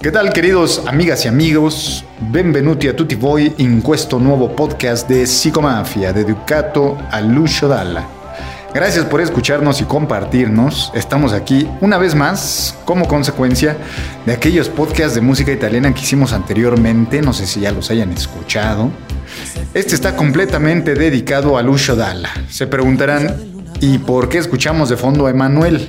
Che tal queridos amigas e amigos? Benvenuti a tutti voi in questo nuovo podcast de Psicomafia dedicato a Lucio Dalla. Gracias por escucharnos y compartirnos. Estamos aquí una vez más como consecuencia de aquellos podcasts de música italiana que hicimos anteriormente. No sé si ya los hayan escuchado. Este está completamente dedicado a Lucio Dalla. Se preguntarán, ¿y por qué escuchamos de fondo a Emanuel?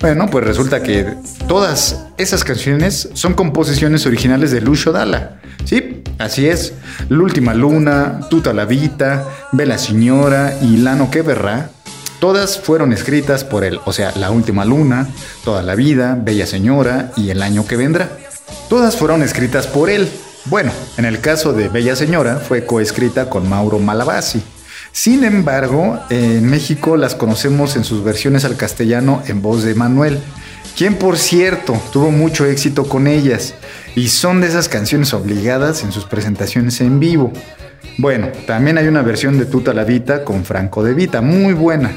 Bueno, pues resulta que todas esas canciones son composiciones originales de Lucio Dalla. Sí, así es. L'Última Luna, Tuta la Vita, Bella Signora y Lano que verrà. Todas fueron escritas por él, o sea, La Última Luna, Toda la Vida, Bella Señora y El Año que Vendrá. Todas fueron escritas por él. Bueno, en el caso de Bella Señora fue coescrita con Mauro Malavasi. Sin embargo, en México las conocemos en sus versiones al castellano en voz de Manuel, quien por cierto tuvo mucho éxito con ellas y son de esas canciones obligadas en sus presentaciones en vivo. Bueno, también hay una versión de Tuta la Vita con Franco de Vita, muy buena,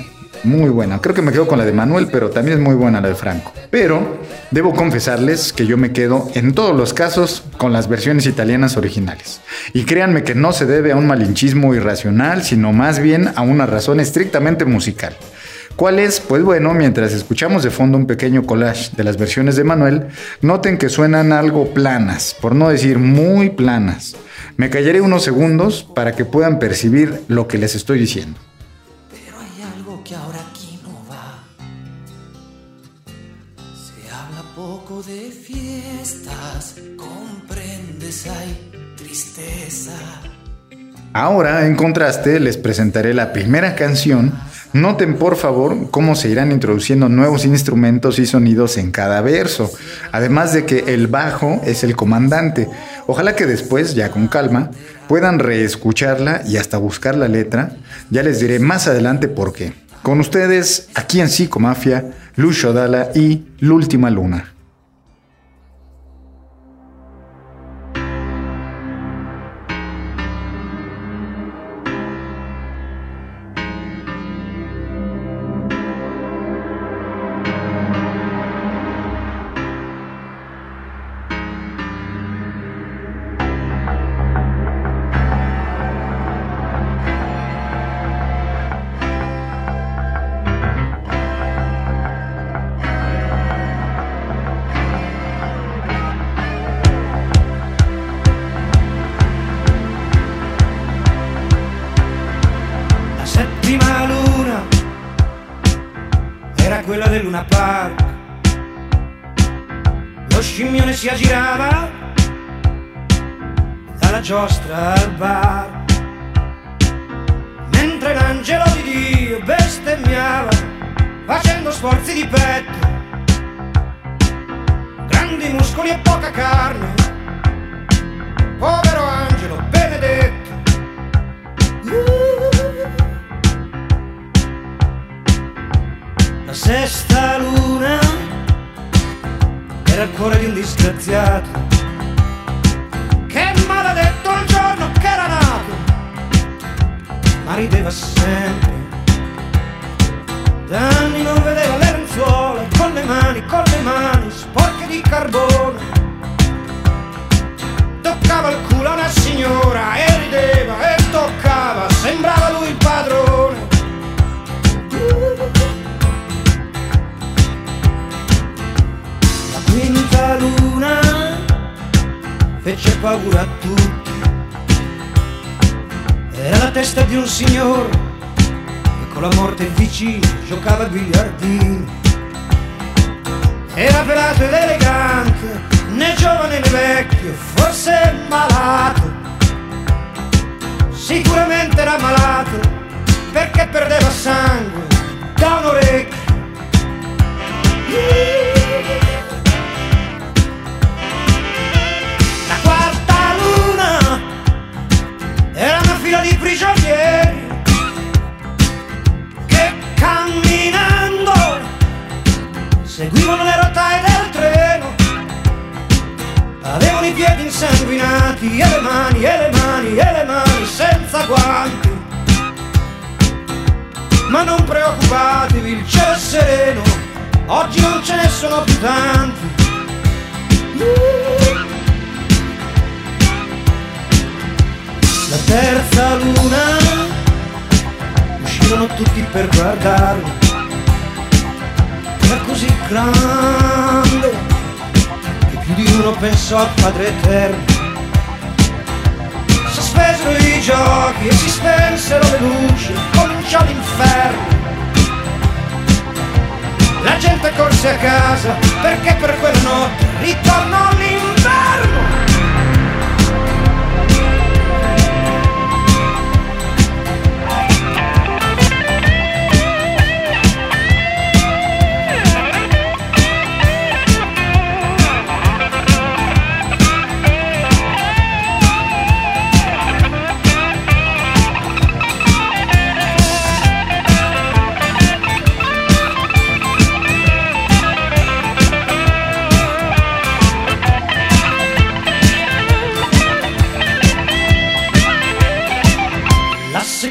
muy buena. Creo que me quedo con la de Manuel, pero también es muy buena la de Franco. Pero debo confesarles que yo me quedo en todos los casos con las versiones italianas originales. Y créanme que no se debe a un malinchismo irracional, sino más bien a una razón estrictamente musical. ¿Cuál es? Pues bueno, mientras escuchamos de fondo un pequeño collage de las versiones de Manuel, noten que suenan algo planas, por no decir muy planas. Me callaré unos segundos para que puedan percibir lo que les estoy diciendo. Pero hay algo que ahora aquí no va. Se habla poco de fiestas, comprendes, hay tristeza. Ahora, en contraste, les presentaré la primera canción. Noten por favor cómo se irán introduciendo nuevos instrumentos y sonidos en cada verso, además de que el bajo es el comandante. Ojalá que después, ya con calma, puedan reescucharla y hasta buscar la letra. Ya les diré más adelante por qué. Con ustedes, aquí en Psicomafia, Lucio Dalla y L'Última Luna. Povero angelo benedetto. La sesta luna era il cuore di un disgraziato. Che maledetto il giorno che era nato. Ma rideva sempre. Da anni non vedeva le lenzuola con le mani, con le mani sporche di carbone toccava il culo a una signora e rideva e toccava sembrava lui il padrone La quinta luna fece paura a tutti. Era la testa di un signore che con la morte vicino giocava a biliardini. Era pelato ed elegante, né giovane né vecchio, forse malato. Sicuramente era malato perché perdeva sangue da un orecchio. La quarta luna era una fila di prigionieri che camminando seguivano le rotaie del treno. I piedi insanguinati e le mani, e le mani, e le mani senza guanti. Ma non preoccupatevi, il cielo è sereno, oggi non ce ne sono più tanti. La terza luna uscirono tutti per guardarlo. Era così grande che più di uno pensò al Padre Eterno. Sospesero i giochi e si spensero le luci, cominciò l'inferno. La gente corse a casa perché per quella notte ritornò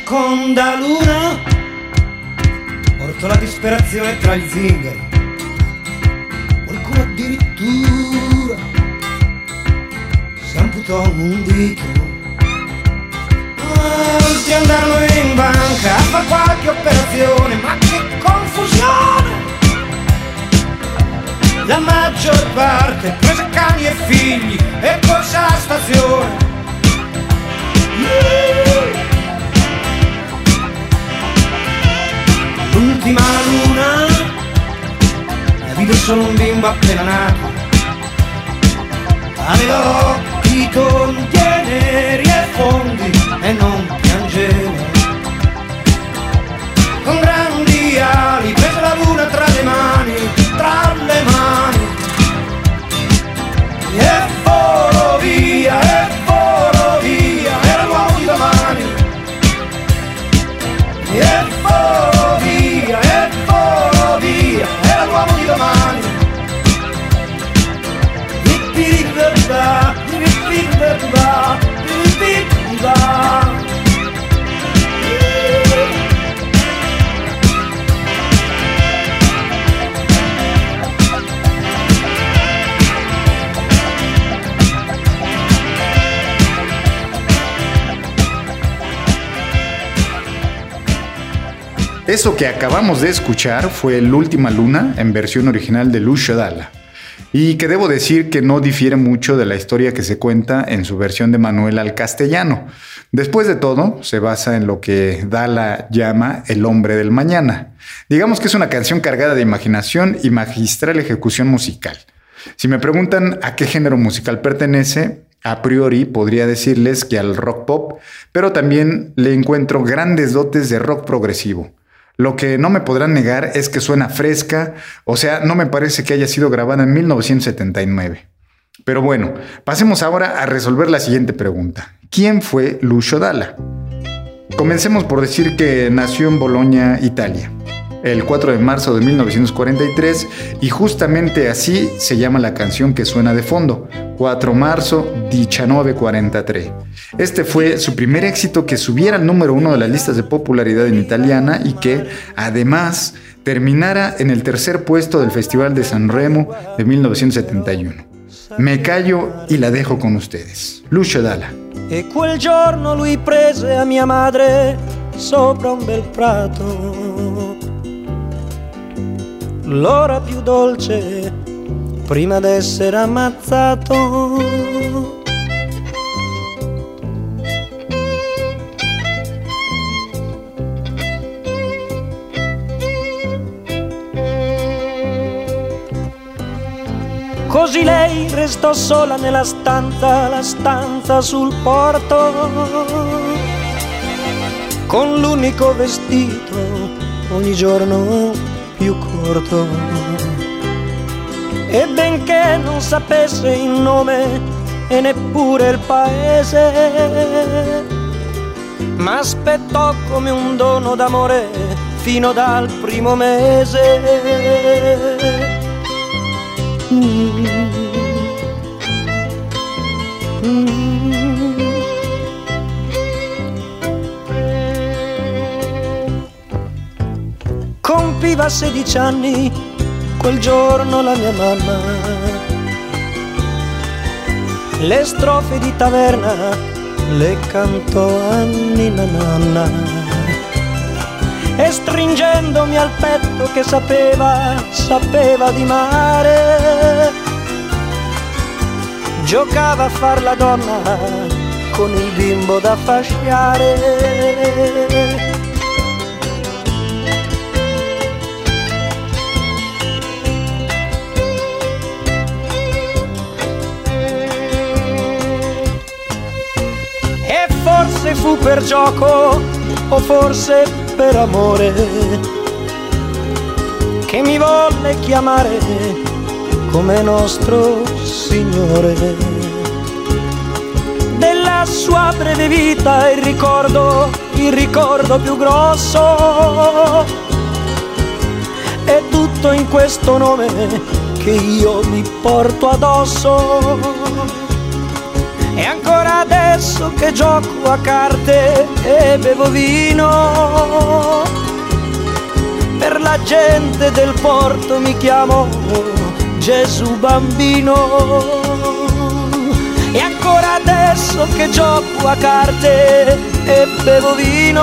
seconda luna portò la disperazione tra gli zingari. Qualcuno addirittura si amputò un dito. Molti andarono in banca a fare qualche operazione, ma che confusione! La maggior parte prese cani e figli e corse alla stazione. L'ultima luna vide solo un bimbo appena nato. Aveva Eso que acabamos de escuchar fue El Última Luna en versión original de Lucio Dalla. Y que debo decir que no difiere mucho de la historia que se cuenta en su versión de Manuel al castellano. Después de todo, se basa en lo que Dalla llama el hombre del mañana. Digamos que es una canción cargada de imaginación y magistral ejecución musical. Si me preguntan a qué género musical pertenece, a priori podría decirles que al rock pop, pero también le encuentro grandes dotes de rock progresivo. Lo que no me podrán negar es que suena fresca, o sea, no me parece que haya sido grabada en 1979. Pero bueno, pasemos ahora a resolver la siguiente pregunta. ¿Quién fue Lucio Dalla? Comencemos por decir que nació en Bolonia, Italia, el 4 de marzo de 1943 y justamente así se llama la canción que suena de fondo, 4 marzo 1943. Este fue su primer éxito que subiera al número uno de las listas de popularidad en italiana y que, además, terminara en el tercer puesto del Festival de San Remo de 1971. Me callo y la dejo con ustedes. Lucio Dalla. E quel giorno lui prese a mia madre sopra un bel prato. L'ora più dolce prima d'essere ammazzato. Così lei restò sola nella stanza, la stanza sul porto, con l'unico vestito ogni giorno più corto. E benché non sapesse il nome e neppure il paese, ma aspettò come un dono d'amore fino dal primo mese. Compiva 16 anni quel giorno la mia mamma. Le strofe di taverna le cantò a Nina Nanna. E stringendomi al petto che sapeva, sapeva di mare, giocava a far la donna con il bimbo da fasciare. Forse fu per gioco o forse per amore che mi volle chiamare come nostro Signore. Della sua breve vita il ricordo, il ricordo più grosso è tutto in questo nome che io mi porto addosso. E ancora adesso che gioco a carte e bevo vino, per la gente del porto mi chiamo Gesù bambino. E ancora adesso che gioco a carte e bevo vino,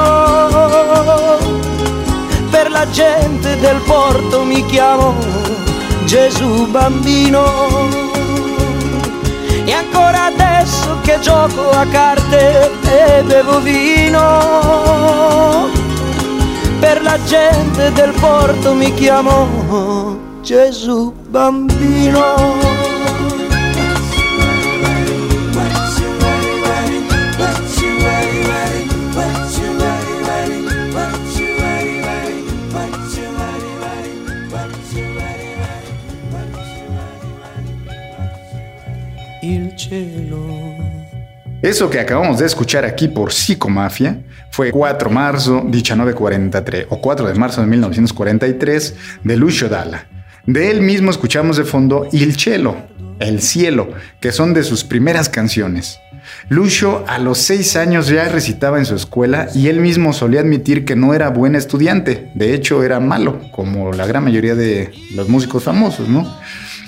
per la gente del porto mi chiamo Gesù bambino. E ancora che gioco a carte e bevo vino, per la gente del porto mi chiamo Gesù bambino. Eso que acabamos de escuchar aquí por Psicomafia fue 4 de marzo 1943 o 4 de marzo de 1943 de Lucio Dalla. De él mismo escuchamos de fondo Il Cielo, El Cielo, que son de sus primeras canciones. Lucio a los 6 años ya recitaba en su escuela y él mismo solía admitir que no era buen estudiante, de hecho era malo, como la gran mayoría de los músicos famosos, ¿no?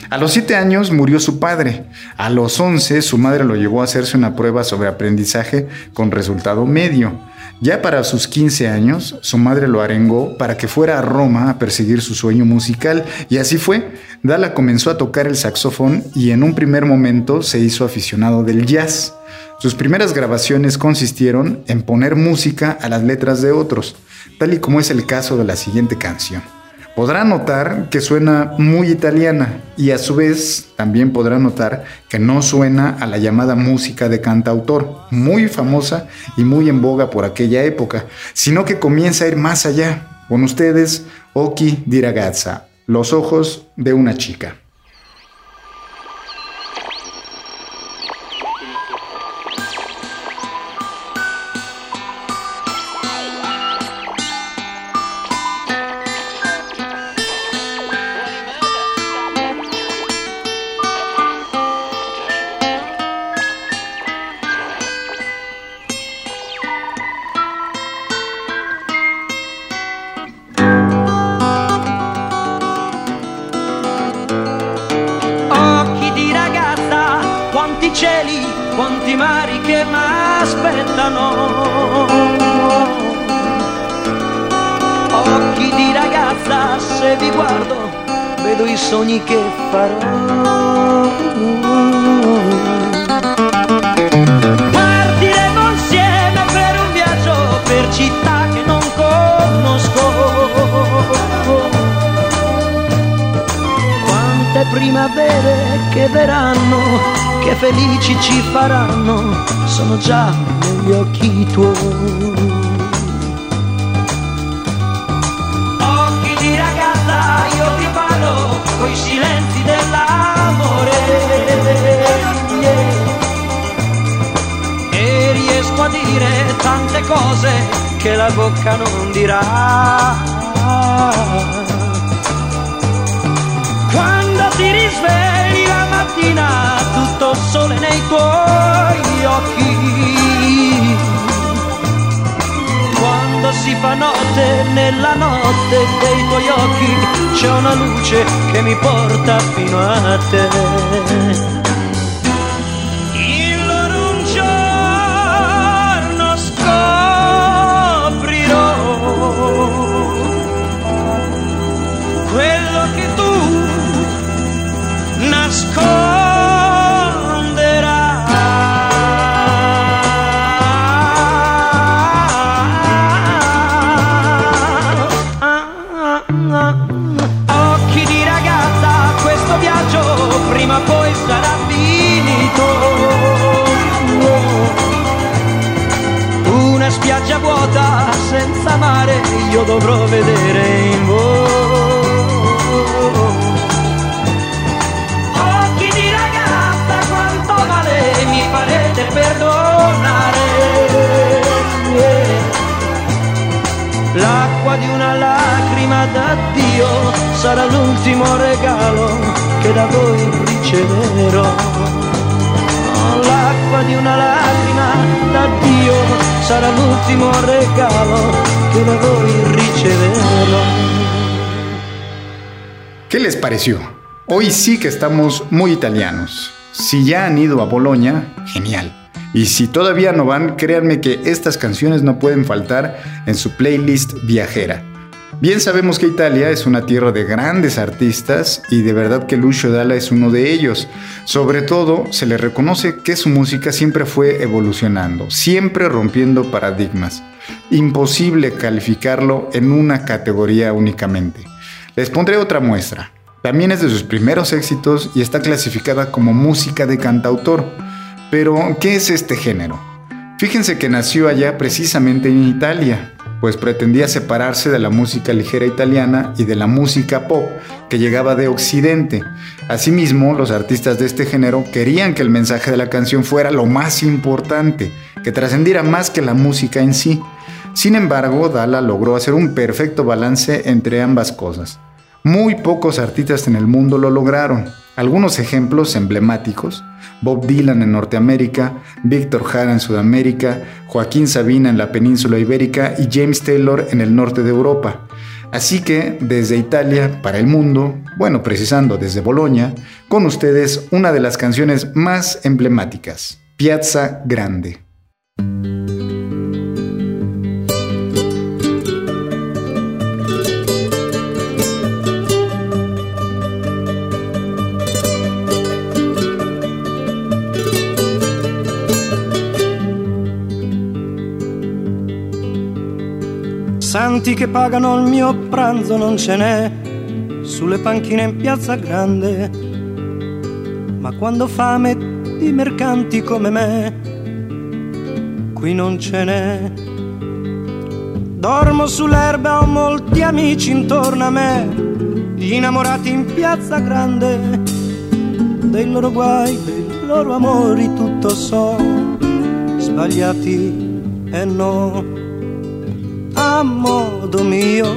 A los 7 años murió su padre. A los 11 su madre lo llevó a hacerse una prueba sobre aprendizaje con resultado medio. Ya para sus 15 años, su madre lo arengó para que fuera a Roma a perseguir su sueño musical y así fue. Dala comenzó a tocar el saxofón y en un primer momento se hizo aficionado del jazz. Sus primeras grabaciones consistieron en poner música a las letras de otros, tal y como es el caso de la siguiente canción. Podrá notar que suena muy italiana y a su vez también podrá notar que no suena a la llamada música de cantautor, muy famosa y muy en boga por aquella época, sino que comienza a ir más allá. Con ustedes, Oki di ragazza, los ojos de una chica. M'aspettano. Occhi di ragazza, se vi guardo, vedo i sogni che farò. Partiremo insieme per un viaggio per città che non conosco. Quante primavere che verranno, che felici ci faranno, sono già negli occhi tuoi. Occhi di ragazza, io ti parlo coi silenzi dell'amore. E riesco a dire tante cose che la bocca non dirà si risvegli la mattina tutto sole nei tuoi occhi. Quando si fa notte nella notte dei tuoi occhi c'è una luce che mi porta fino a te. Spiaggia vuota senza mare io dovrò vedere in voi. L'acqua di una lacrima d'addio sarà l'ultimo regalo che da voi riceverò. L'acqua di una lacrima d'addio sarà l'ultimo regalo che da voi riceverò. ¿Qué les pareció? Hoy sí que estamos muy italianos. Si ya han ido a Bolonia, genial. Y si todavía no van, créanme que estas canciones no pueden faltar en su playlist viajera. Bien sabemos que Italia es una tierra de grandes artistas y de verdad que Lucio Dalla es uno de ellos. Sobre todo, se le reconoce que su música siempre fue evolucionando, siempre rompiendo paradigmas. Imposible calificarlo en una categoría únicamente. Les pondré otra muestra. También es de sus primeros éxitos y está clasificada como música de cantautor. Pero, ¿qué es este género? Fíjense que nació allá precisamente en Italia, pues pretendía separarse de la música ligera italiana y de la música pop que llegaba de Occidente. Asimismo, los artistas de este género querían que el mensaje de la canción fuera lo más importante, que trascendiera más que la música en sí. Sin embargo, Dalla logró hacer un perfecto balance entre ambas cosas. Muy pocos artistas en el mundo lo lograron. Algunos ejemplos emblemáticos, Bob Dylan en Norteamérica, Víctor Jara en Sudamérica, Joaquín Sabina en la península ibérica y James Taylor en el norte de Europa. Así que desde Italia para el mundo, bueno, precisando desde Bolonia, con ustedes una de las canciones más emblemáticas, Piazza Grande. Santi che pagano il mio pranzo non ce n'è sulle panchine in piazza grande. Ma quando fame di mercanti come me, qui non ce n'è. Dormo sull'erba, ho molti amici intorno a me, gli innamorati in piazza grande, dei loro guai, dei loro amori tutto so, sbagliati e no a modo mio,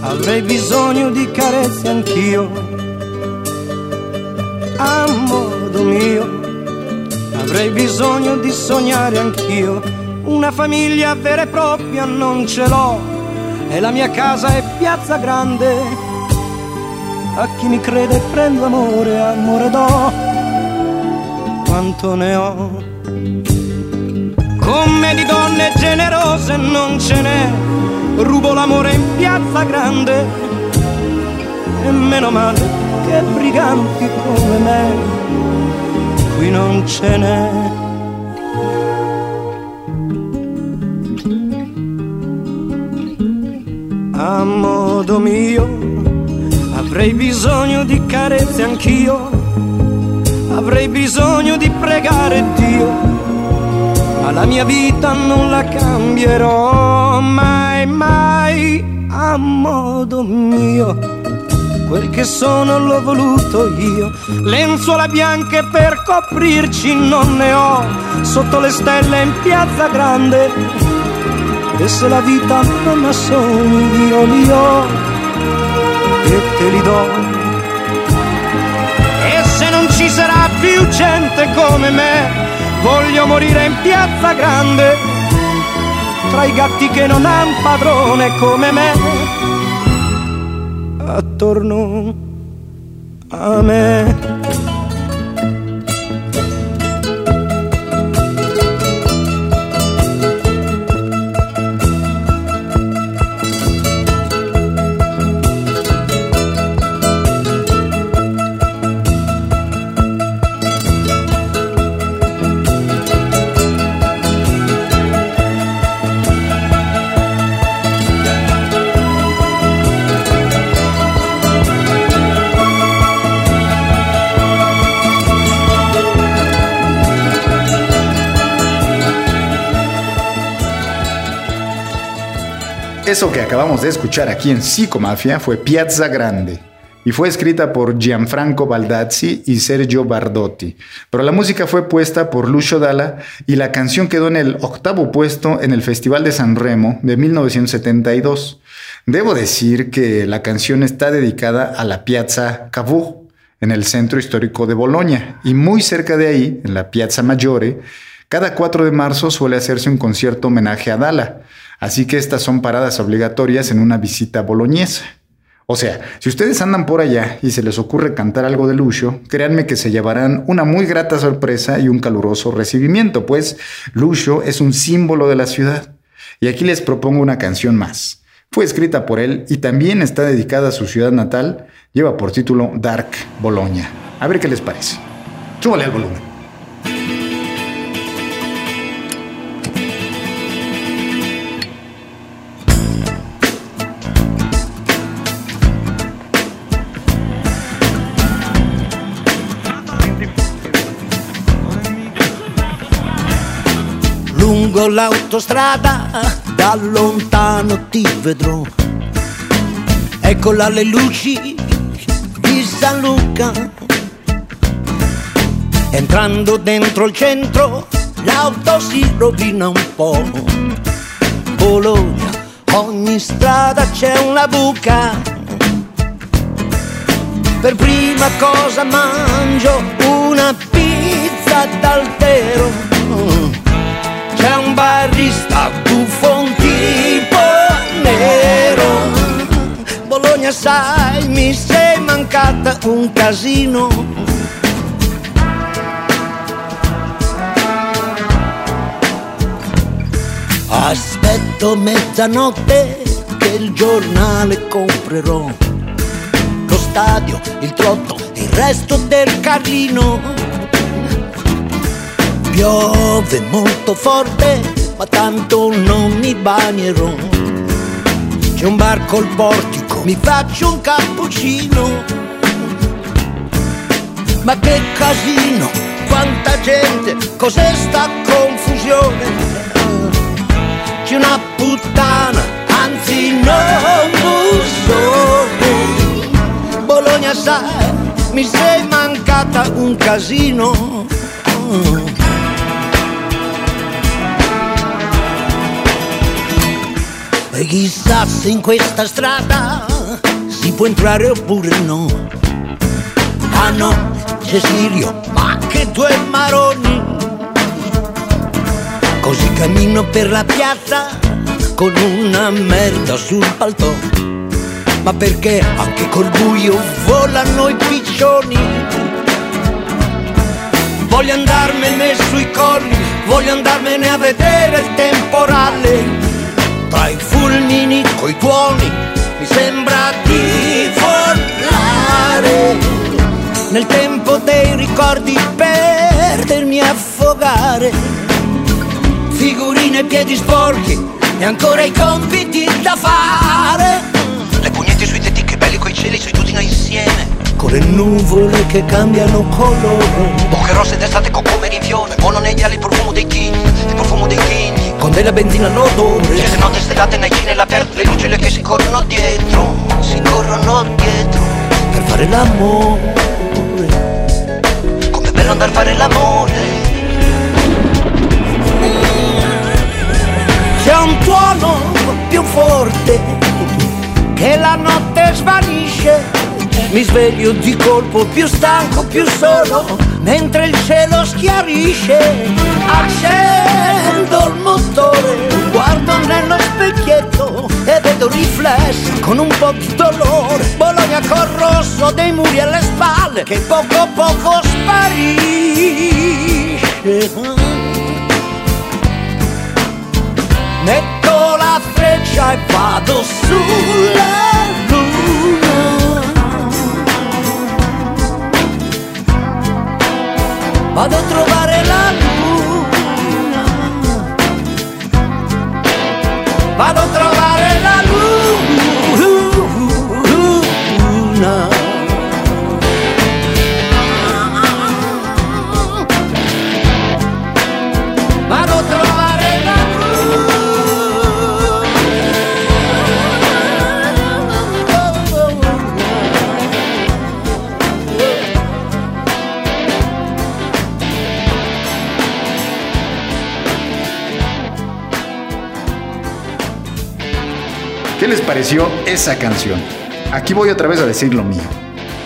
avrei bisogno di carezze anch'io, a modo mio, avrei bisogno di sognare anch'io, una famiglia vera e propria non ce l'ho, e la mia casa è piazza grande, a chi mi crede prendo amore, amore do, quanto ne ho. Come di donne generose non ce n'è, rubo l'amore in piazza grande e meno male che briganti come me qui non ce n'è. A modo mio avrei bisogno di carezze anch'io, avrei bisogno di pregare Dio ma la mia vita non la cambierò mai, mai a modo mio. Quel che sono l'ho voluto io, lenzuola bianche per coprirci non ne ho, sotto le stelle in piazza grande. E se la vita non ha sogni io li ho e te li do. E se non ci sarà più gente come me, voglio morire in piazza grande, tra i gatti che non han padrone come me attorno a me. Eso que acabamos de escuchar aquí en Psicomafia fue Piazza Grande y fue escrita por Gianfranco Baldazzi y Sergio Bardotti, pero la música fue puesta por Lucio Dalla y la canción quedó en el octavo puesto en el Festival de San Remo de 1972. Debo decir que la canción está dedicada a la Piazza Cavour en el centro histórico de Bolonia y muy cerca de ahí, en la Piazza Maggiore, cada 4 de marzo suele hacerse un concierto homenaje a Dalla. Así que estas son paradas obligatorias en una visita boloñesa. O sea, si ustedes andan por allá y se les ocurre cantar algo de Lucio, créanme que se llevarán una muy grata sorpresa y un caluroso recibimiento, pues Lucio es un símbolo de la ciudad. Y aquí les propongo una canción más. Fue escrita por él y también está dedicada a su ciudad natal. Lleva por título Dark Bologna. A ver qué les parece. Súbale al volumen. Lungo l'autostrada, da lontano ti vedrò. Eccola le luci di San Luca. Entrando dentro il centro, l'auto si rovina un po'. Bologna, ogni strada c'è una buca. Per prima cosa mangio una pizza d'altero c'è un barista buffon tipo nero. Bologna sai mi sei mancata un casino. Aspetto mezzanotte che il giornale comprerò. Lo stadio, il trotto, il resto del carlino Piove molto forte, ma tanto non mi bagnerò. C'è un bar col portico, mi faccio un cappuccino. Ma che casino, quanta gente, cos'è sta confusione? C'è una puttana, anzi non bussone. Bologna sai, mi sei mancata un casino. E chissà se in questa strada si può entrare oppure no. Ah no, Cecilio, ma che due maroni. Così cammino per la piazza con una merda sul palto. Ma perché anche col buio volano i piccioni? Voglio andarmene sui colli, voglio andarmene a vedere il temporale tra i fulmini coi tuoni. Mi sembra di volare. Nel tempo dei ricordi perdermi a affogare. Figurine piedi sporchi e ancora i compiti da fare. Le pugnette sui tetti che belli coi cieli sui tutti noi insieme. Con le nuvole che cambiano colore. Bocche rosse d'estate con come rinfione buono negli ali il profumo dei chini il profumo dei chini con della benzina all'odore Certe note stellate nei cine all'aperto Le lucine che si corrono dietro Si corrono dietro. Per fare l'amore. Com'è bello andare a fare l'amore. C'è un tuono più forte Che la notte svanisce mi sveglio di colpo più stanco, più solo, mentre il cielo schiarisce. Accendo il motore, guardo vecchietto e vedo riflesso con un po' di dolore. Bologna col rosso dei muri alle spalle che poco poco sparisce. Metto la freccia e vado sulla luna Vado a trovare la luna. Vado a trovare la luna ¿Qué les pareció esa canción? Aquí voy otra vez a decir lo mío.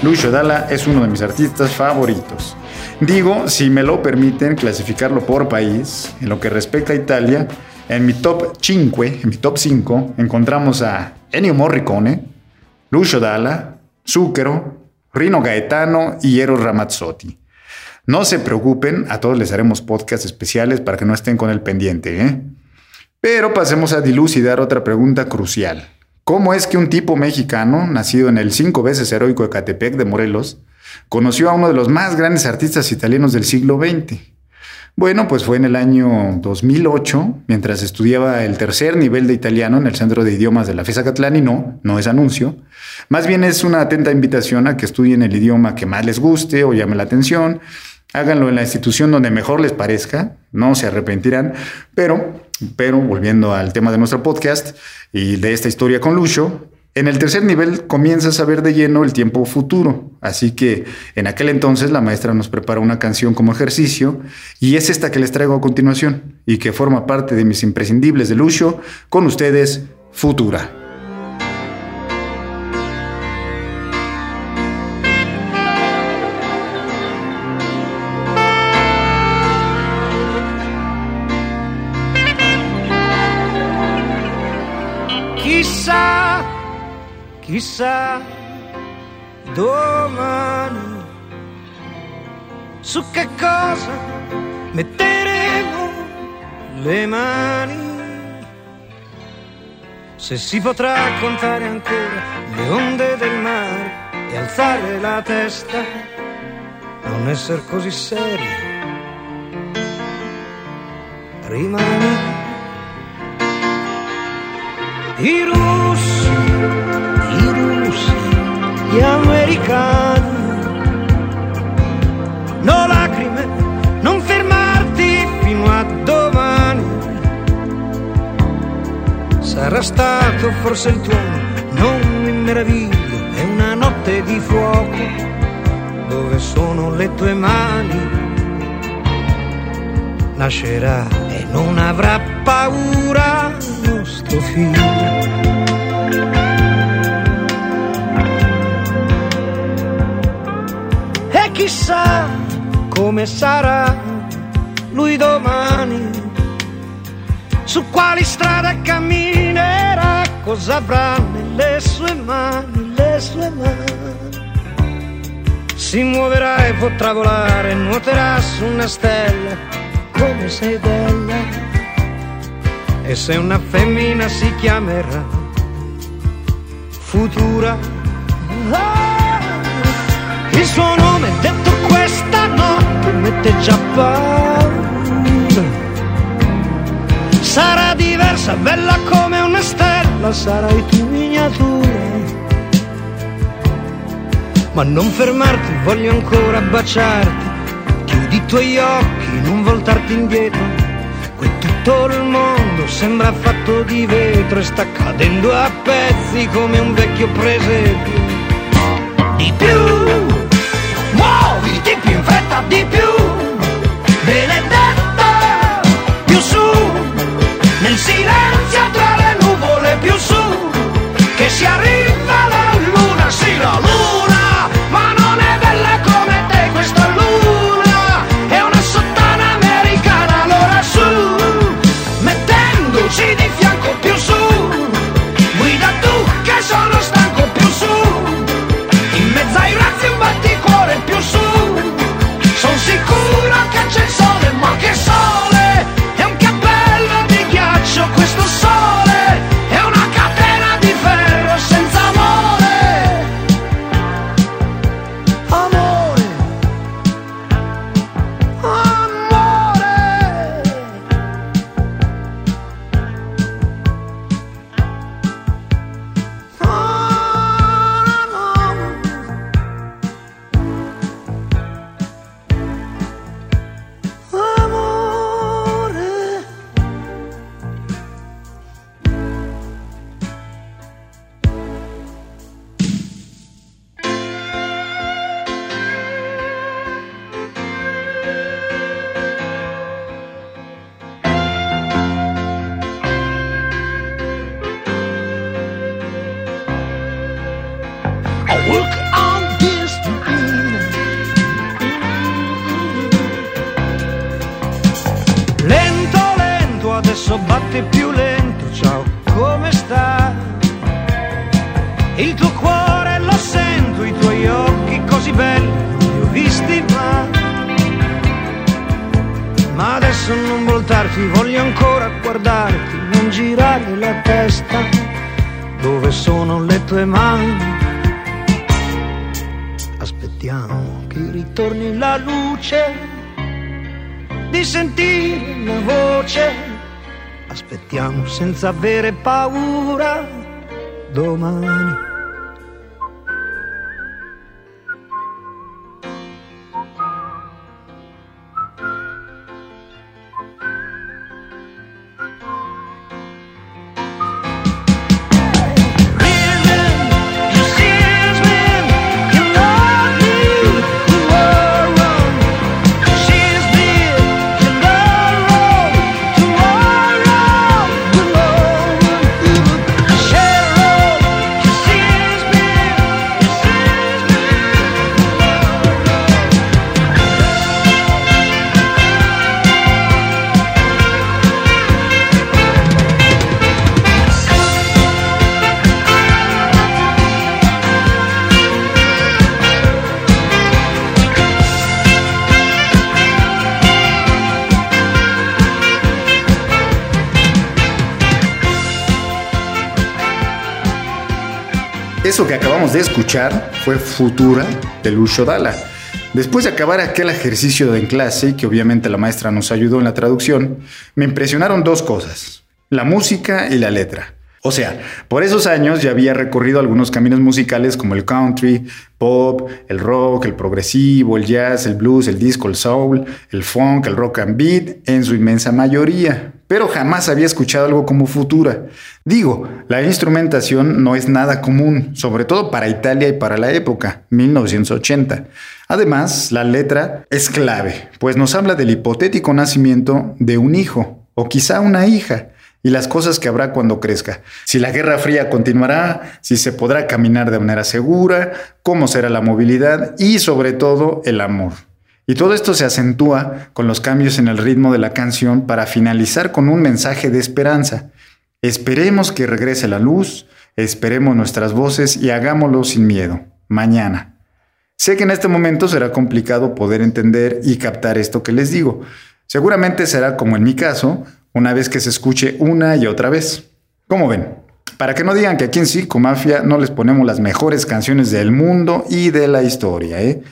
Lucio Dalla es uno de mis artistas favoritos. Digo, si me lo permiten, clasificarlo por país. En lo que respecta a Italia, en mi top 5, en mi top 5, encontramos a Ennio Morricone, Lucio Dalla, Zucchero, Rino Gaetano y Eros Ramazzotti. No se preocupen, a todos les haremos podcasts especiales para que no estén con el pendiente, ¿eh? Pero pasemos a dilucidar otra pregunta crucial. ¿Cómo es que un tipo mexicano, nacido en el cinco veces heroico Ecatepec de Morelos, conoció a uno de los más grandes artistas italianos del siglo XX? Bueno, pues fue en el año 2008, mientras estudiaba el tercer nivel de italiano en el Centro de Idiomas de la FESA Catlán, y no, no es anuncio. Más bien es una atenta invitación a que estudien el idioma que más les guste o llame la atención. Háganlo en la institución donde mejor les parezca, no se arrepentirán, pero, pero volviendo al tema de nuestro podcast y de esta historia con Lucho, en el tercer nivel comienzas a ver de lleno el tiempo futuro, así que en aquel entonces la maestra nos prepara una canción como ejercicio y es esta que les traigo a continuación y que forma parte de mis imprescindibles de Lucho, con ustedes, Futura. Chissà, domani su che cosa metteremo le mani. Se si potrà contare ancora le onde del mare e alzare la testa, non essere così seri. Rimani i russi, Sarà stato forse il tuono, non mi meraviglio, è una notte di fuoco. Dove sono le tue mani? Nascerà e non avrà paura nostro figlio. E chissà come sarà lui domani, su quali strade camminerà, cosa avrà nelle sue mani, le sue mani. Si muoverà e potrà volare, nuoterà su una stella, come sei bella. E se una femmina si chiamerà Futura. Ah, il suo nome detto questa notte mette già paura. Sarà diversa, bella come una stella, sarai tu miniatura. Ma non fermarti, voglio ancora baciarti. Chiudi i tuoi occhi, non voltarti indietro. Qui tutto il mondo sembra fatto di vetro e sta cadendo a pezzi come un vecchio presepio. Di più, muoviti più in fretta, di più, benedetta, più su, sono le tue mani? Aspettiamo che ritorni la luce di sentire la voce. Aspettiamo senza avere paura domani. De escuchar fue Futura de Lucio Dalla. Después de acabar aquel ejercicio en clase, que obviamente la maestra nos ayudó en la traducción, me impresionaron dos cosas, la música y la letra. O sea, por esos años ya había recorrido algunos caminos musicales como el country, pop, el rock, el progresivo, el jazz, el blues, el disco, el soul, el funk, el rock and beat, en su inmensa mayoría. Pero jamás había escuchado algo como Futura. Digo, la instrumentación no es nada común, sobre todo para Italia y para la época, 1980. Además, la letra es clave, pues nos habla del hipotético nacimiento de un hijo, o quizá una hija y las cosas que habrá cuando crezca. Si la Guerra Fría continuará, si se podrá caminar de manera segura, cómo será la movilidad y sobre todo el amor. Y todo esto se acentúa con los cambios en el ritmo de la canción para finalizar con un mensaje de esperanza. Esperemos que regrese la luz, esperemos nuestras voces y hagámoslo sin miedo. Mañana. Sé que en este momento será complicado poder entender y captar esto que les digo. Seguramente será como en mi caso, una vez que se escuche una y otra vez. ¿Cómo ven? Para que no digan que aquí en Psicomafia no les ponemos las mejores canciones del mundo y de la historia, ¿eh?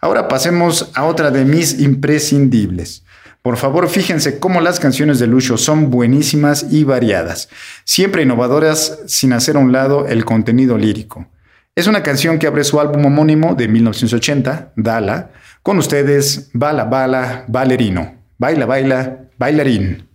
Ahora pasemos a otra de mis imprescindibles. Por favor, fíjense cómo las canciones de Lucho son buenísimas y variadas, siempre innovadoras sin hacer a un lado el contenido lírico. Es una canción que abre su álbum homónimo de 1980, Dala, con ustedes Bala Bala Ballerino. Baila, baila, bailarín.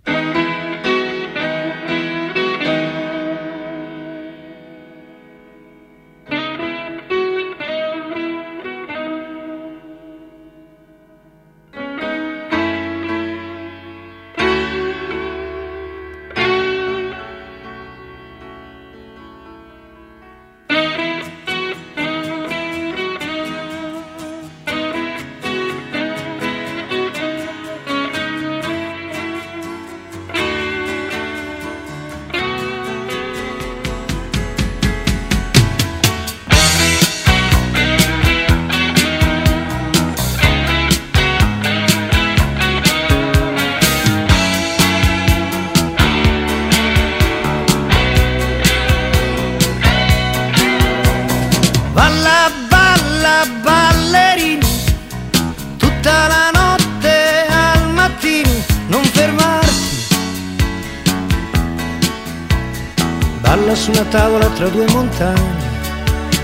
Su una tavola tra due montagne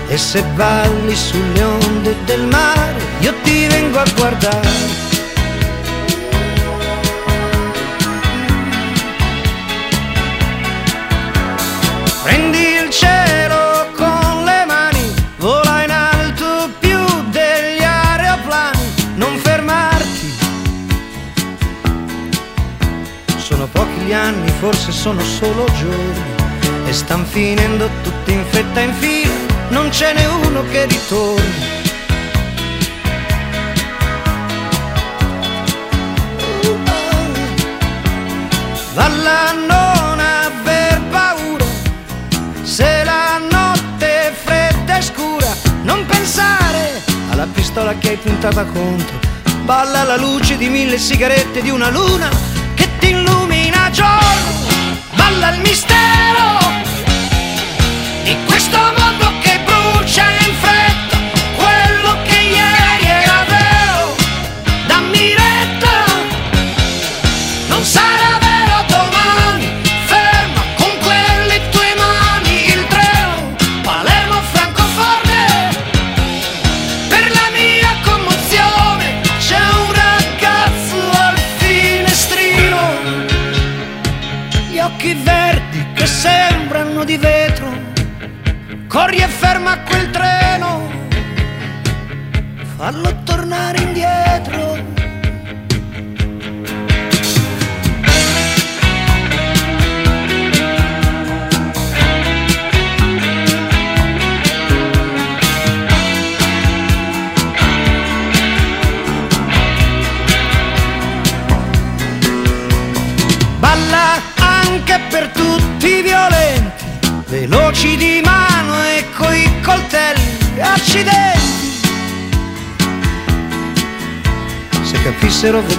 e se balli sulle onde del mare, io ti vengo a guardare. Prendi il cielo con le mani, vola in alto più degli aeroplani, non fermarti. Sono pochi gli anni, forse sono solo giorni, e stan finendo tutti in fretta in fila, non ce n'è uno che ritorni. Valla non aver paura, se la notte è fredda e scura, non pensare alla pistola che hai puntata contro. Balla la luce di mille sigarette di una luna che ti illumina giorno, balla il mistero questo mondo che brucia in fretta.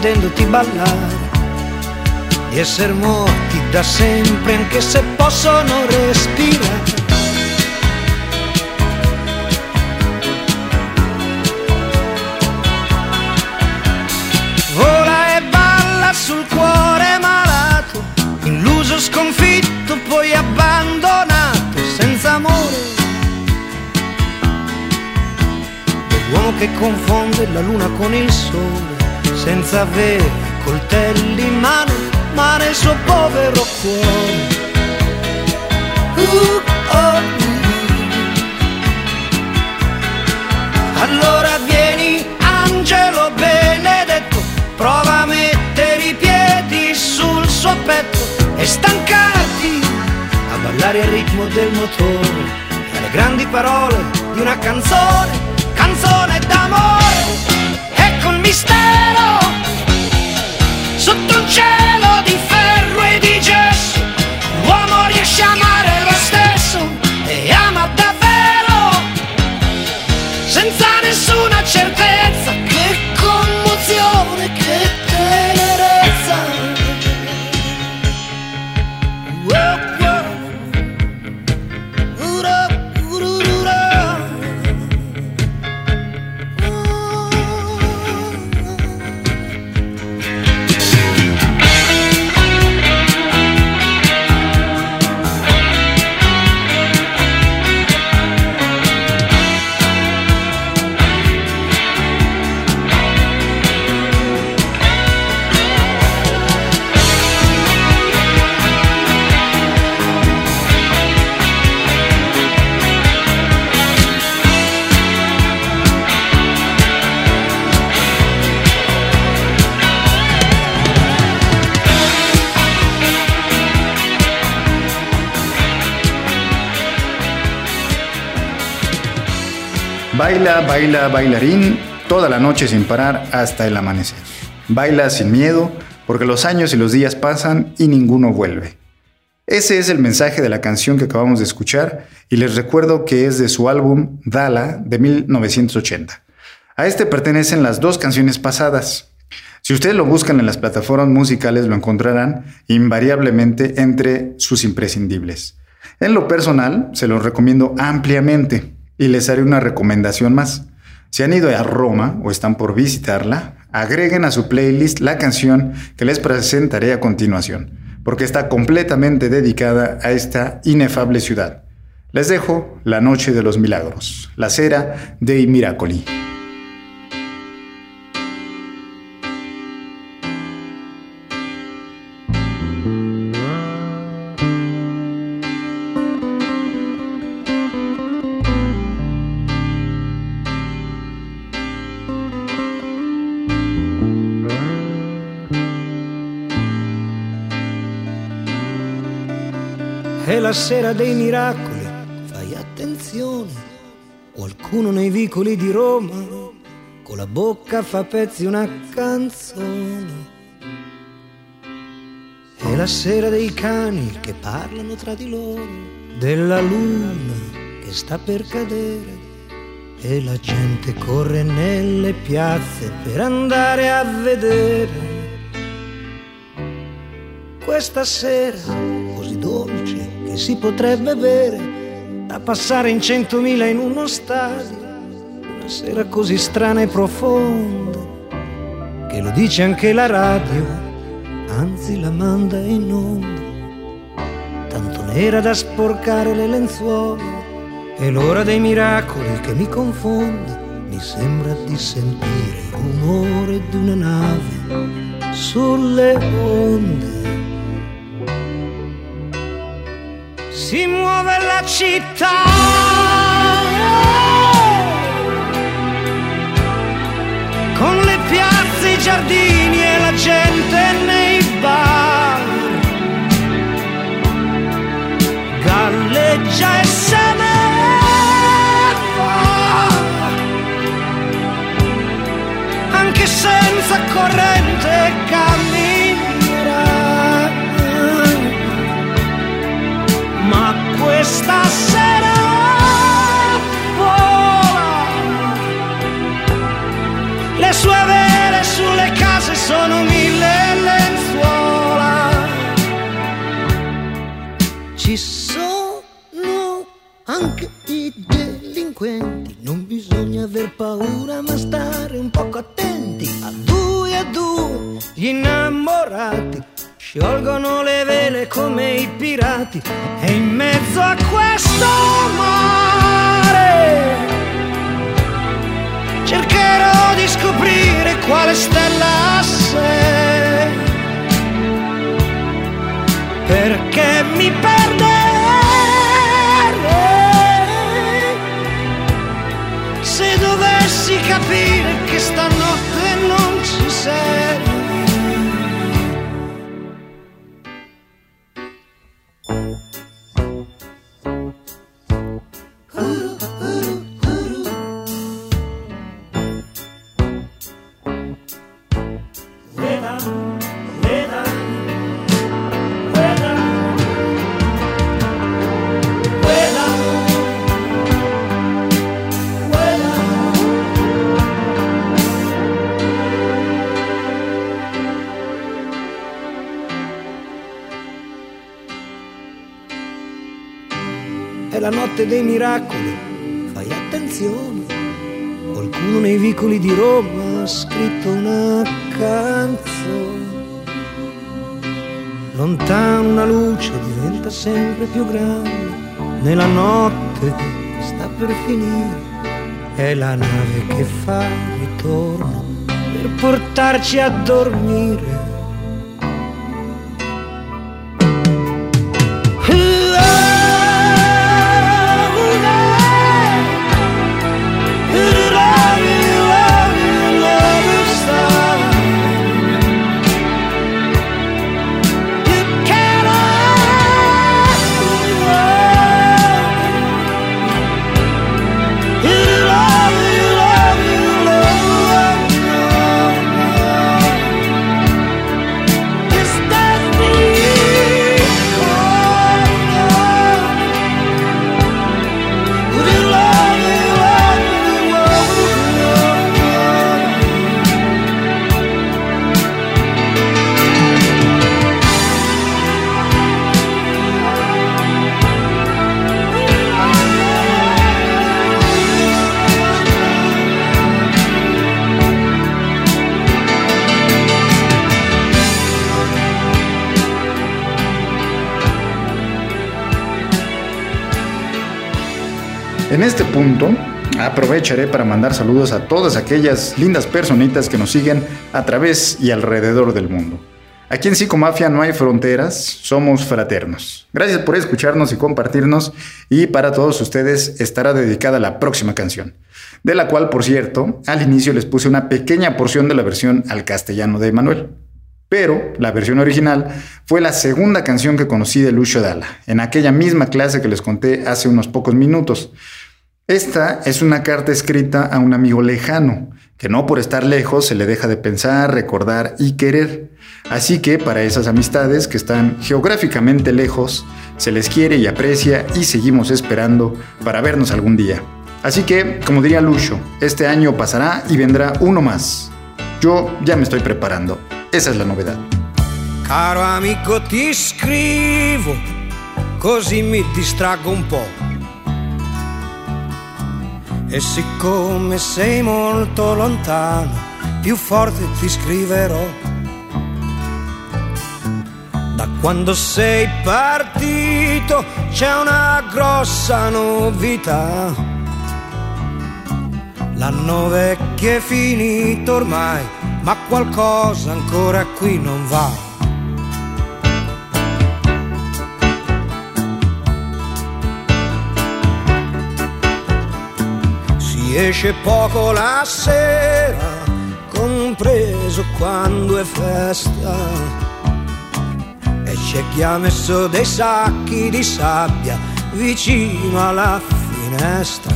Vedendoti ballare di essere morti da sempre anche se possono respirare. Vola e balla sul cuore malato, illuso, sconfitto, poi abbandonato, senza amore. Dell'uomo che confonde la luna con il sole, senza avere coltelli in mano, ma nel suo povero cuore. Uh, oh, uh. Allora vieni, angelo benedetto, prova a mettere i piedi sul suo petto e stancarti a ballare al ritmo del motore alle grandi parole di una canzone Baila, baila, bailarín, toda la noche sin parar hasta el amanecer. Baila sin miedo, porque los años y los días pasan y ninguno vuelve. Ese es el mensaje de la canción que acabamos de escuchar y les recuerdo que es de su álbum Dala de 1980. A este pertenecen las dos canciones pasadas. Si ustedes lo buscan en las plataformas musicales lo encontrarán invariablemente entre sus imprescindibles. En lo personal, se los recomiendo ampliamente y les haré una recomendación más. Si han ido a Roma o están por visitarla, agreguen a su playlist la canción que les presentaré a continuación, porque está completamente dedicada a esta inefable ciudad. Les dejo La Noche de los Milagros, la cera dei Miracoli. La sera dei miracoli, fai attenzione. Qualcuno nei vicoli di Roma con la bocca fa pezzi una canzone. È la sera dei cani che parlano tra di loro, della luna che sta per cadere e la gente corre nelle piazze per andare a vedere questa sera così dolce che si potrebbe bere da passare in centomila in uno stadio. Una sera così strana e profonda che lo dice anche la radio anzi la manda in onda. Tanto nera da sporcare le lenzuola è l'ora dei miracoli che mi confonde mi sembra di sentire il rumore di una nave sulle onde si muove la città. Con le piazze, i giardini e la gente nei bar. Galleggia e se ne va. Anche senza corrente paura ma stare un poco attenti. A due a due gli innamorati sciolgono le vele come i pirati e in mezzo a questo mare cercherò di scoprire quale stella sei perché mi perderei dovessi capire che stanotte non ci sei Notte dei miracoli, fai attenzione. Qualcuno nei vicoli di Roma ha scritto una canzone. Lontano una luce diventa sempre più grande. Nella notte sta per finire. È la nave che fa ritorno per portarci a dormire. En este punto, aprovecharé para mandar saludos a todas aquellas lindas personitas que nos siguen a través y alrededor del mundo. Aquí en Psicomafia no hay fronteras, somos fraternos. Gracias por escucharnos y compartirnos y para todos ustedes estará dedicada la próxima canción, de la cual, por cierto, al inicio les puse una pequeña porción de la versión al castellano de Manuel. Pero la versión original fue la segunda canción que conocí de Lucio Dalla, en aquella misma clase que les conté hace unos pocos minutos. Esta es una carta escrita a un amigo lejano, que no por estar lejos se le deja de pensar, recordar y querer. Así que para esas amistades que están geográficamente lejos, se les quiere y aprecia y seguimos esperando para vernos algún día. Así que, como diría Lucio, este año pasará y vendrá uno más. Yo ya me estoy preparando. Esa es la novedad. Caro amico ti scrivo, così mi distraggo un po'. E siccome sei molto lontano, più forte ti scriverò. Da quando sei partito c'è una grossa novità. L'anno vecchio è finito ormai, ma qualcosa ancora qui non va. Si esce poco la sera, compreso quando è festa. E c'è chi ha messo dei sacchi di sabbia vicino alla finestra.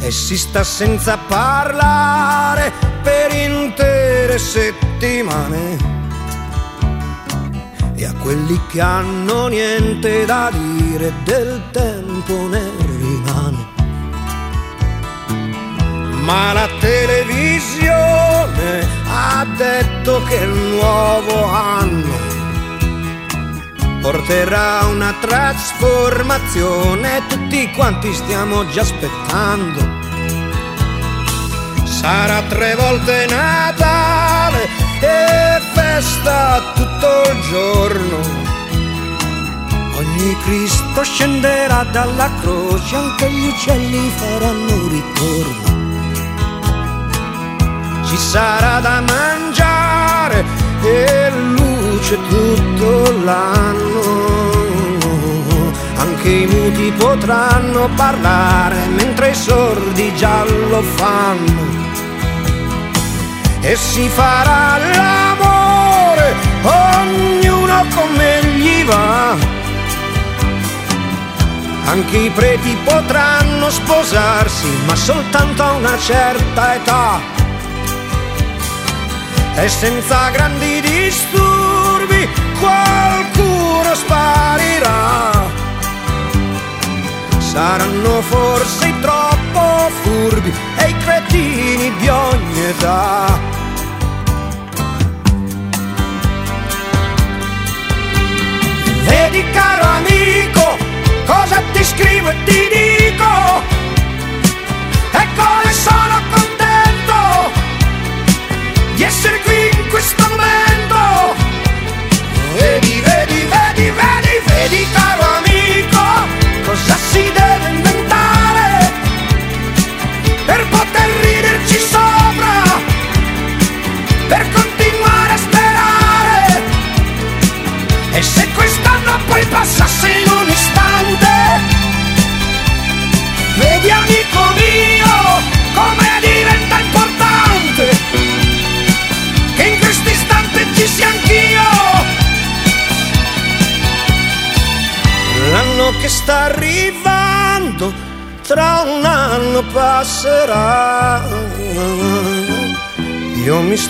E si sta senza parlare per intere settimane. E a quelli che hanno niente da dire del tempo ne ma la televisione ha detto che il nuovo anno porterà una trasformazione, tutti quanti stiamo già aspettando. Sarà tre volte Natale e festa tutto il giorno. Ogni Cristo scenderà dalla croce, anche gli uccelli faranno ritorno ci sarà da mangiare e luce tutto l'anno. Anche i muti potranno parlare mentre i sordi già lo fanno. E si farà l'amore, ognuno come gli va. Anche i preti potranno sposarsi, ma soltanto a una certa età e senza grandi disturbi qualcuno sparirà. Saranno forse troppo furbi e i cretini di ogni età. Vedi caro amico, cosa ti scrivo e ti dico, e come sono contento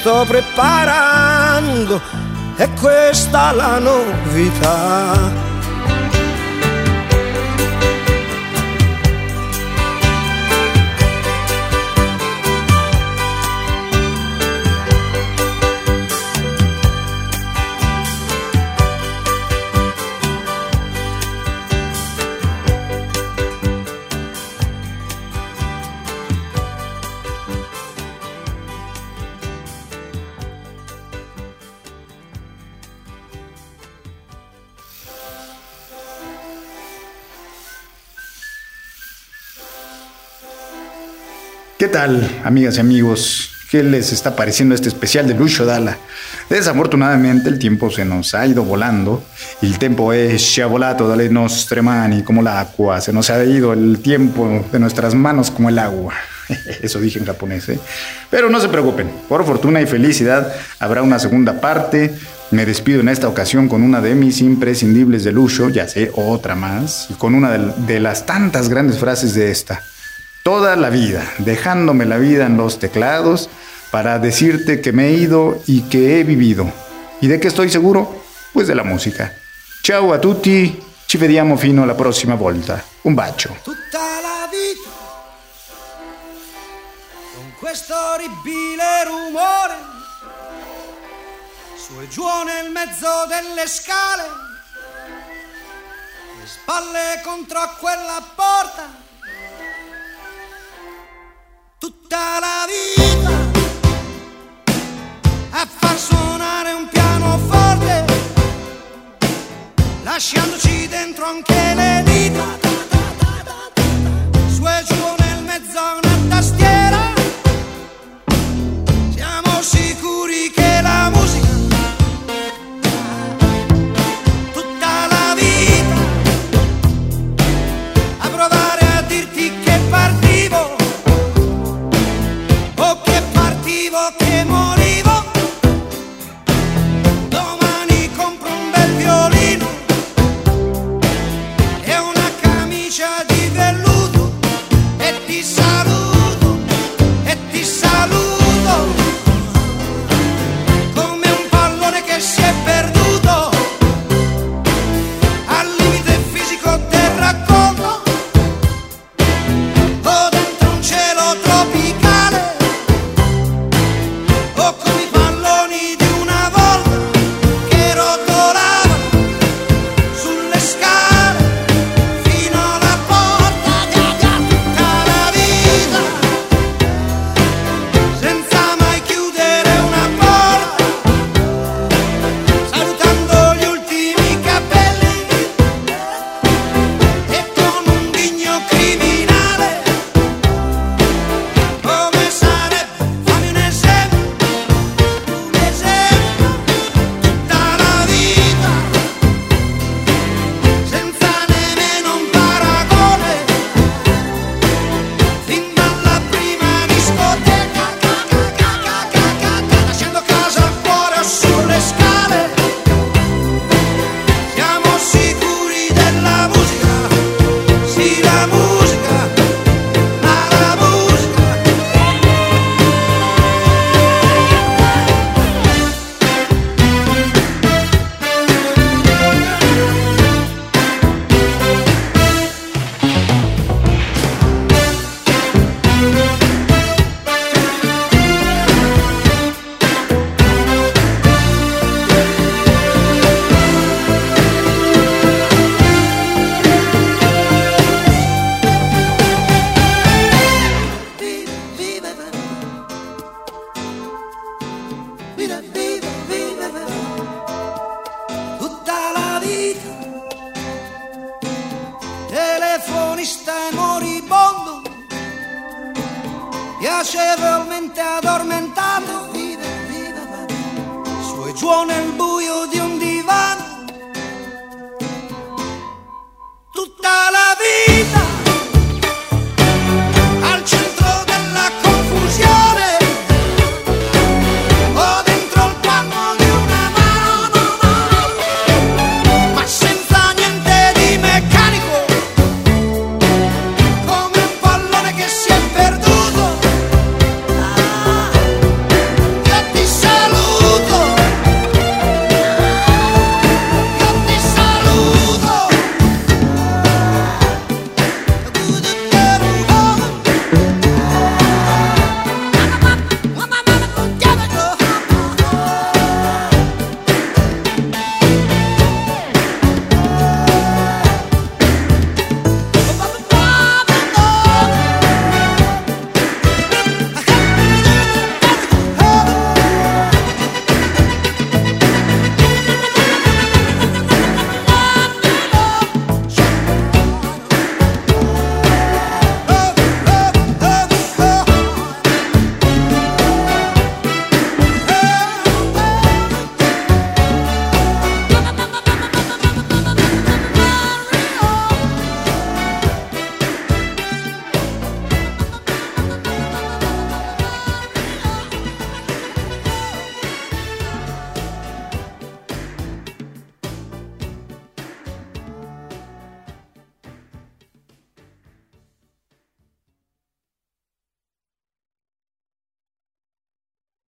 sto preparando, è questa la novità. Tal, amigas y amigos? ¿Qué les está pareciendo este especial de Lucio Dalla? Desafortunadamente el tiempo se nos ha ido volando. Il tempo è sciavolato dalle nostre mani como l'acqua. Se nos ha ido el tiempo de nuestras manos como el agua. Eso dije en japonés, ¿eh? Pero no se preocupen, por fortuna y felicidad habrá una segunda parte. Me despido en esta ocasión con una de mis imprescindibles de Lucio, ya sé, otra más, y con una de las tantas grandes frases de esta. Toda la vida, dejándome la vida en los teclados para decirte que me he ido y que he vivido. ¿Y de qué estoy seguro? Pues de la música. Ciao a tutti, ci vediamo fino alla prossima volta. Un bacio. Tutta la vita con questo rumore su e nel mezzo delle scale le spalle contro quella porta tutta la vita a far suonare un pianoforte lasciandoci dentro anche le dita su e giù